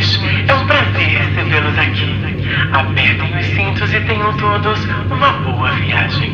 senhores, é um prazer recebê-los aqui. Apertem os cintos e tenham todos uma boa viagem.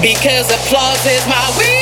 Because applause is my weakness.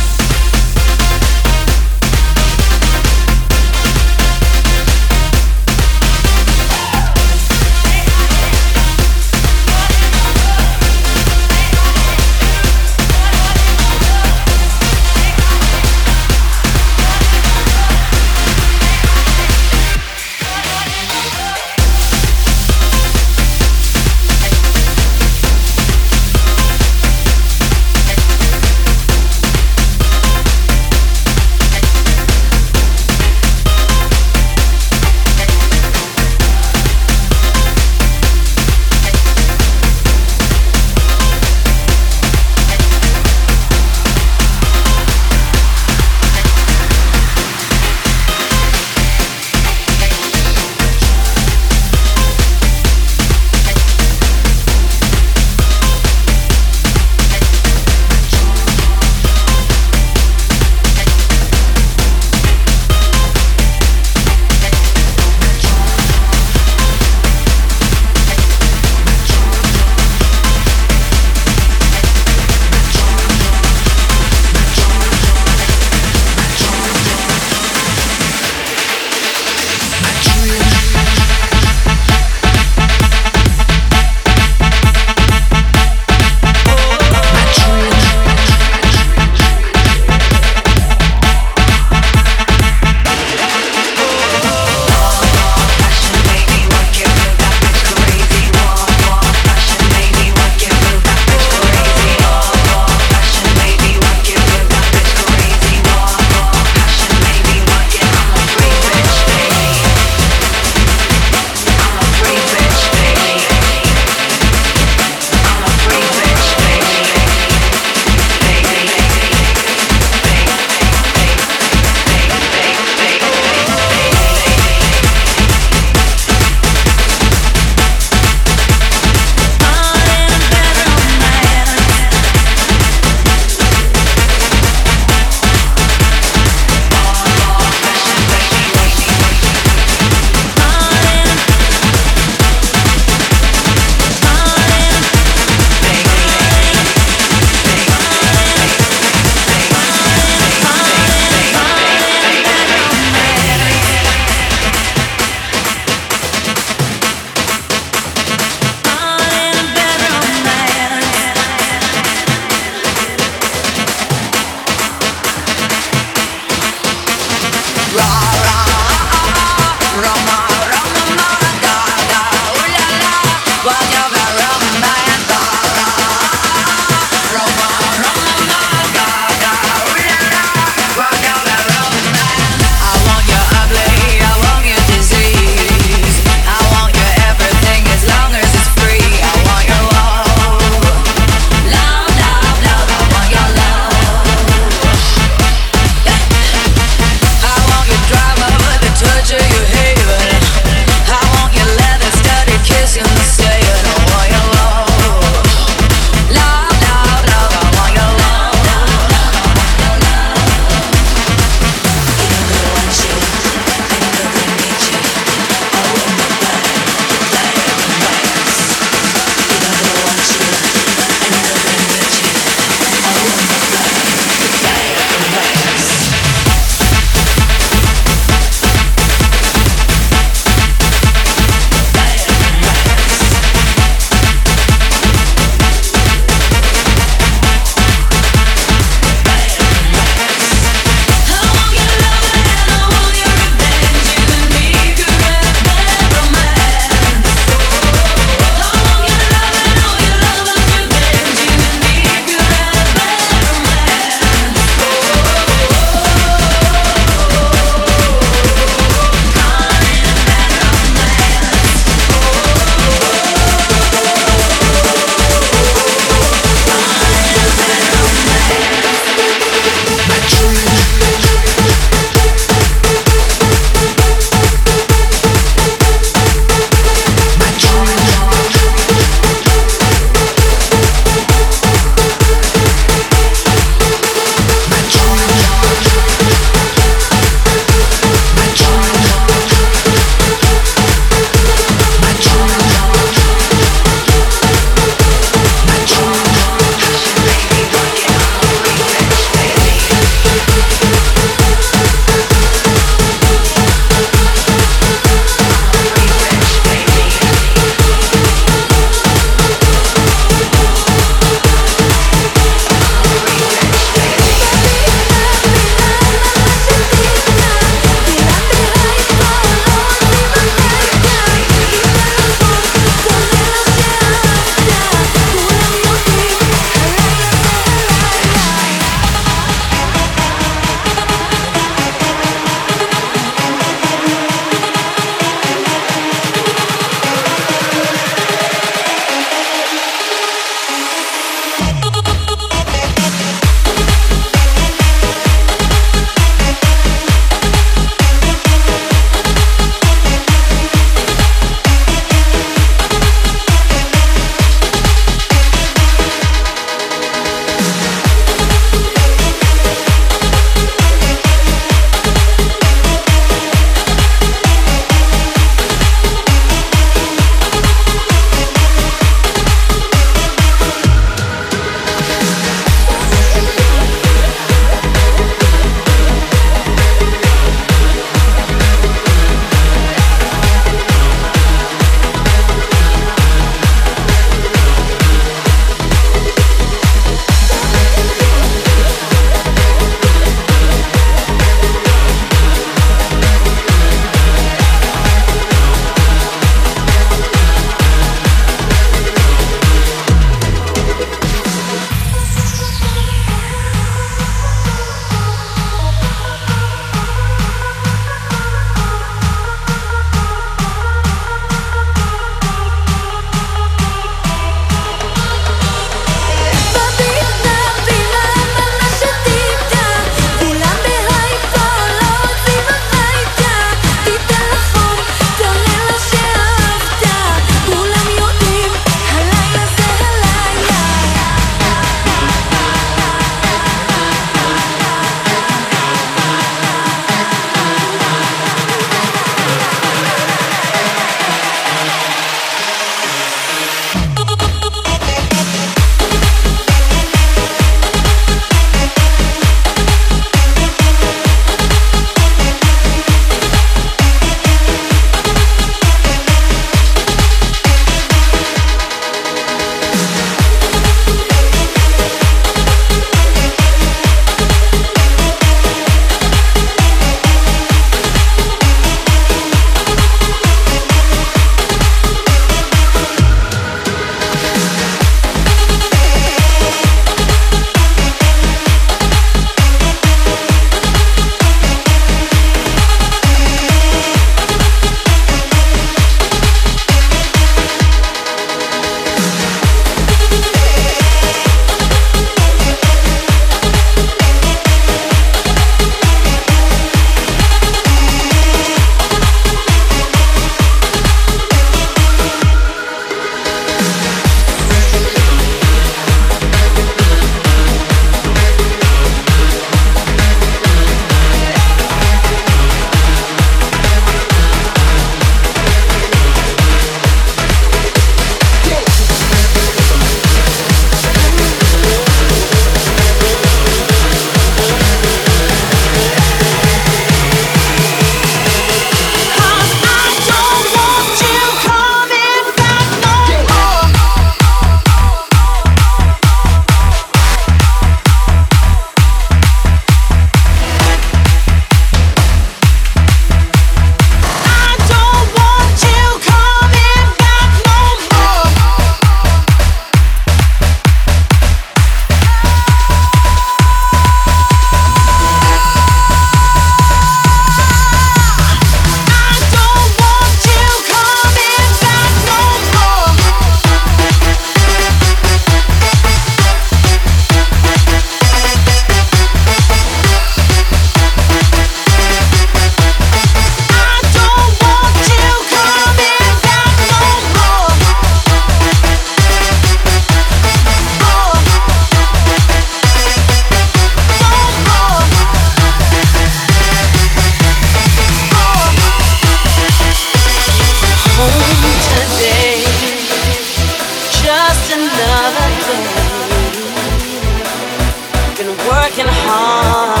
working hard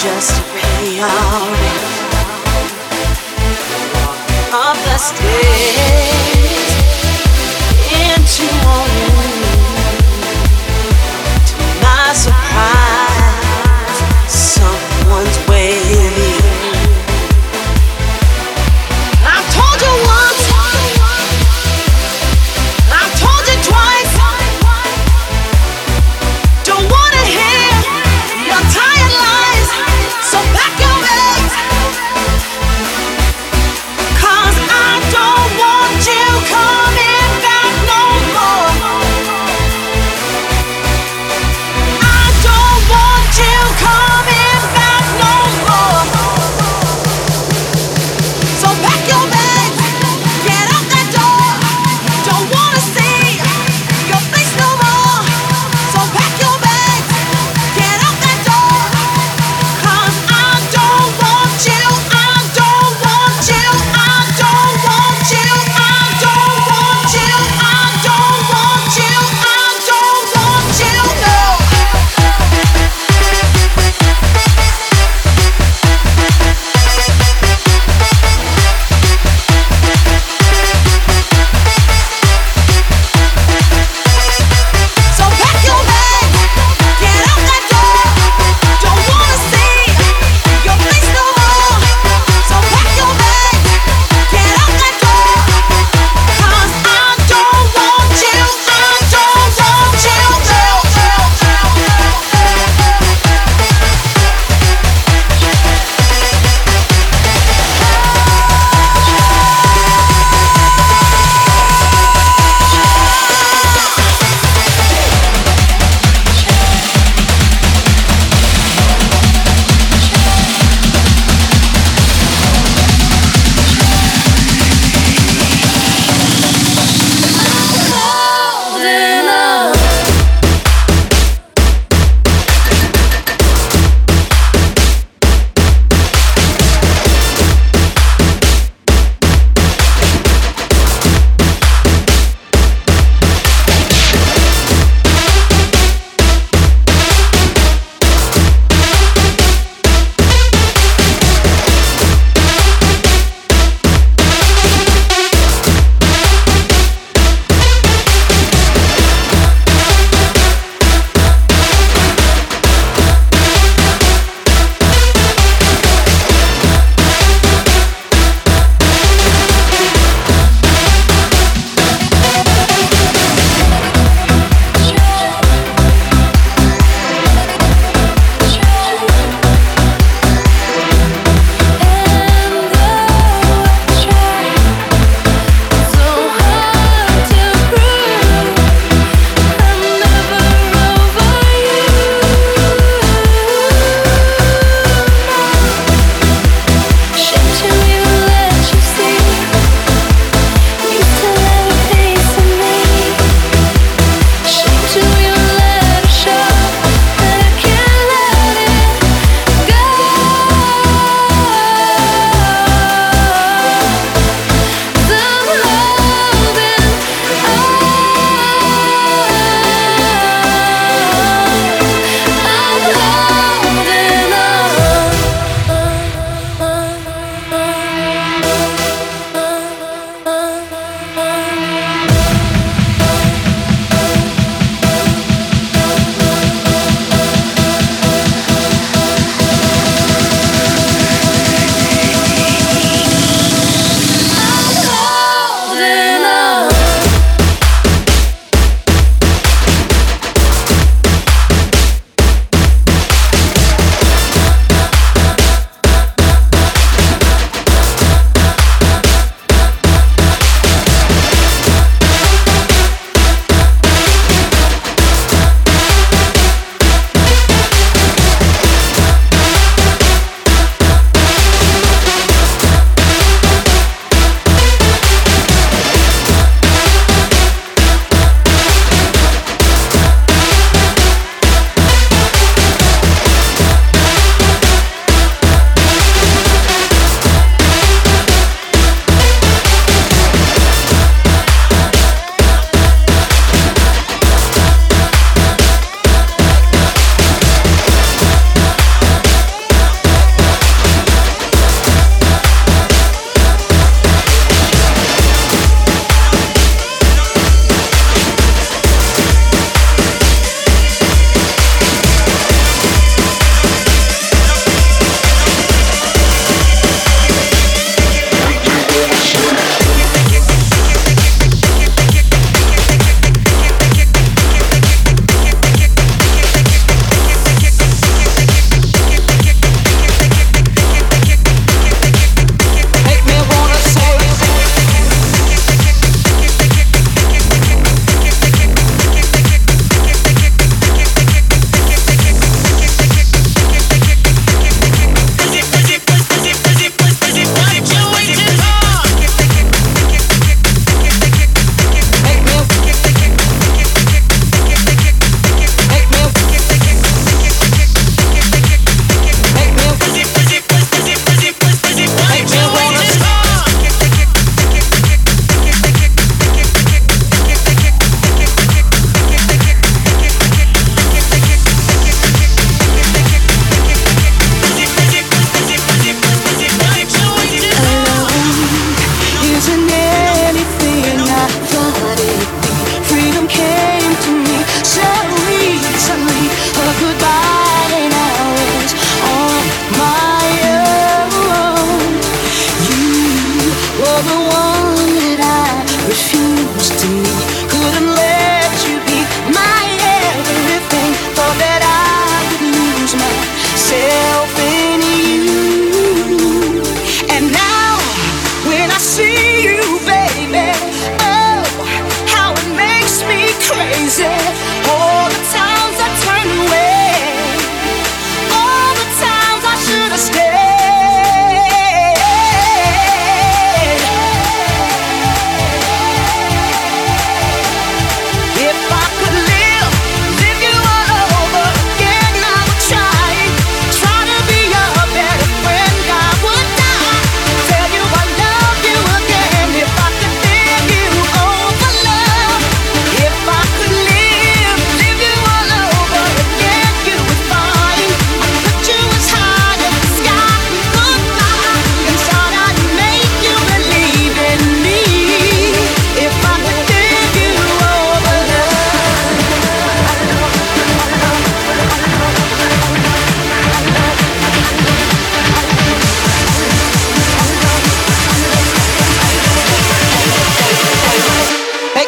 just to pay our rent. Of the state into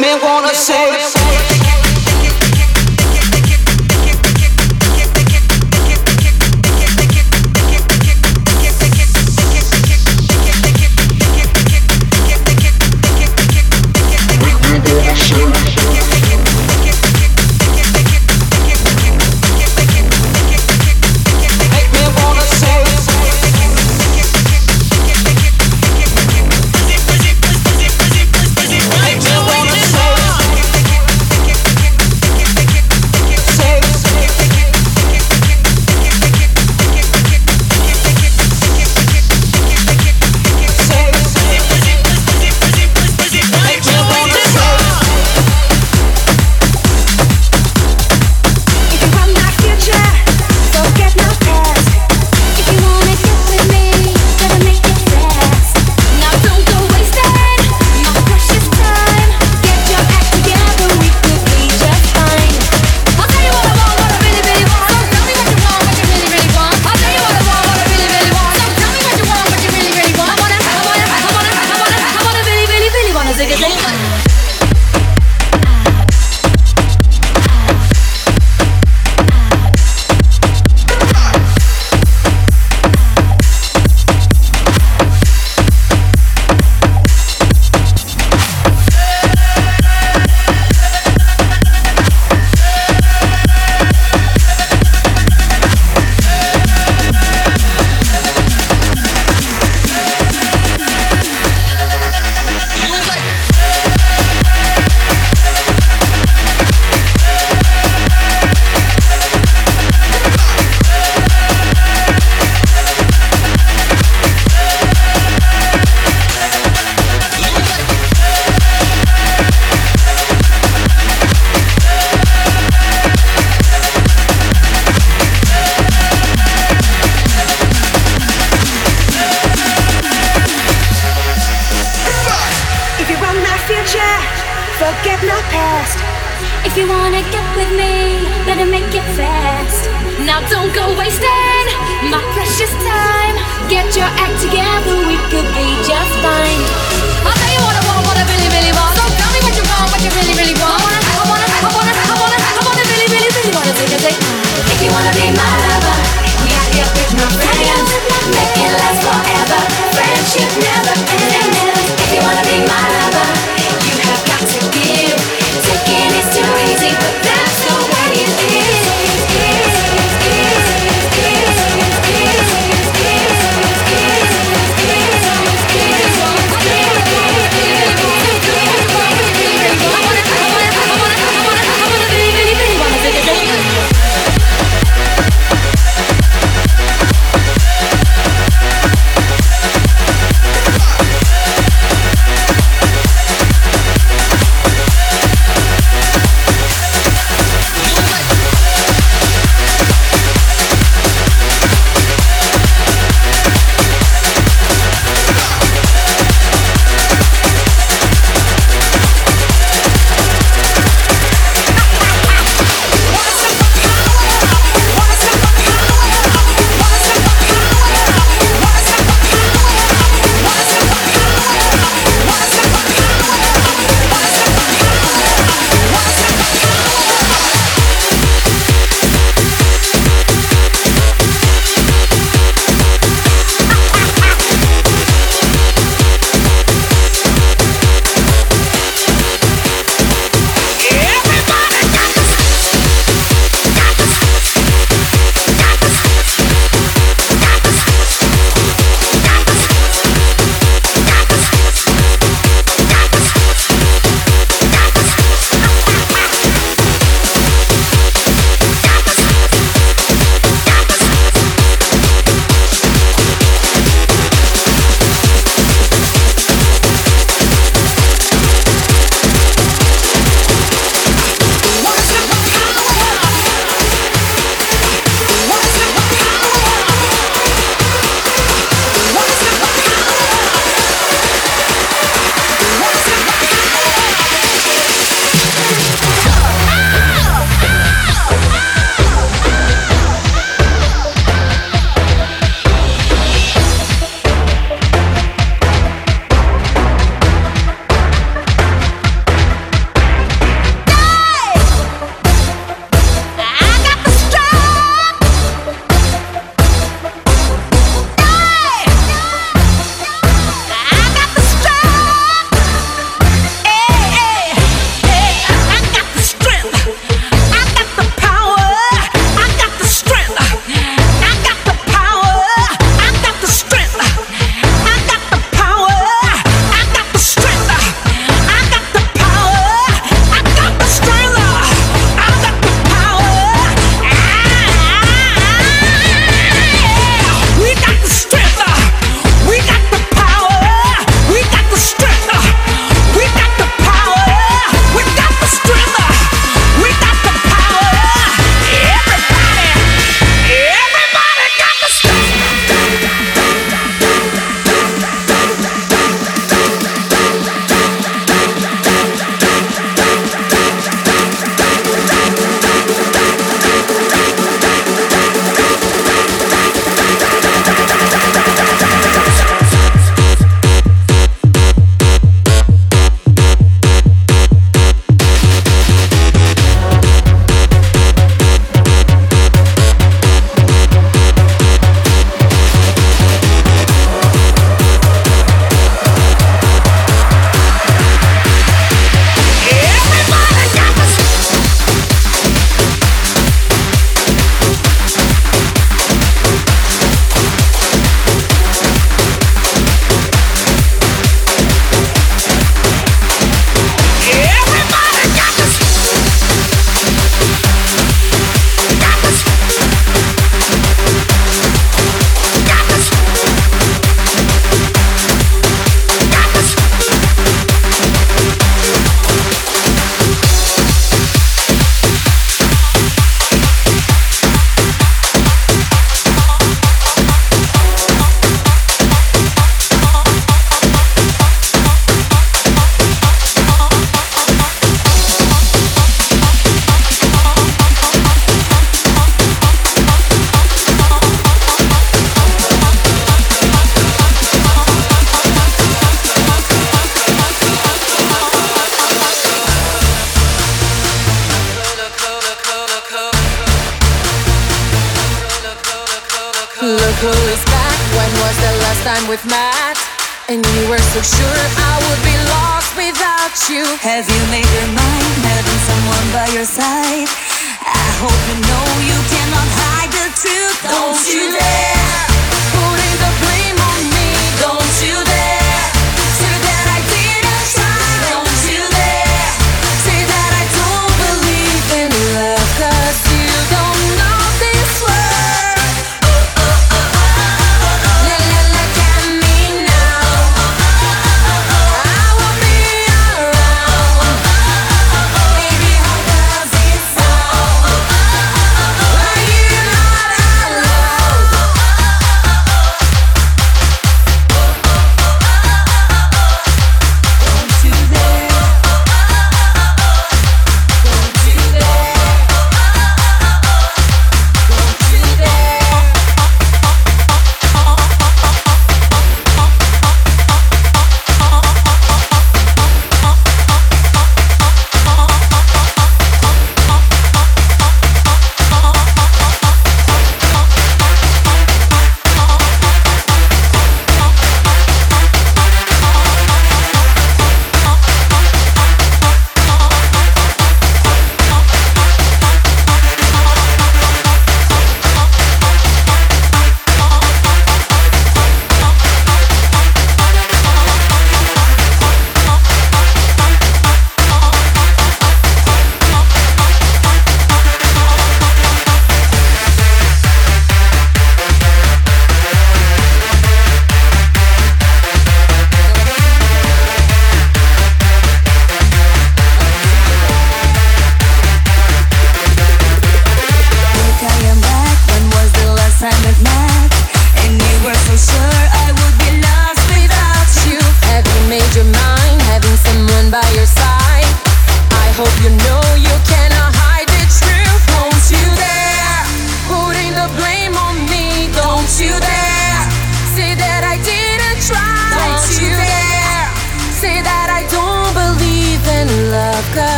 make me wanna say.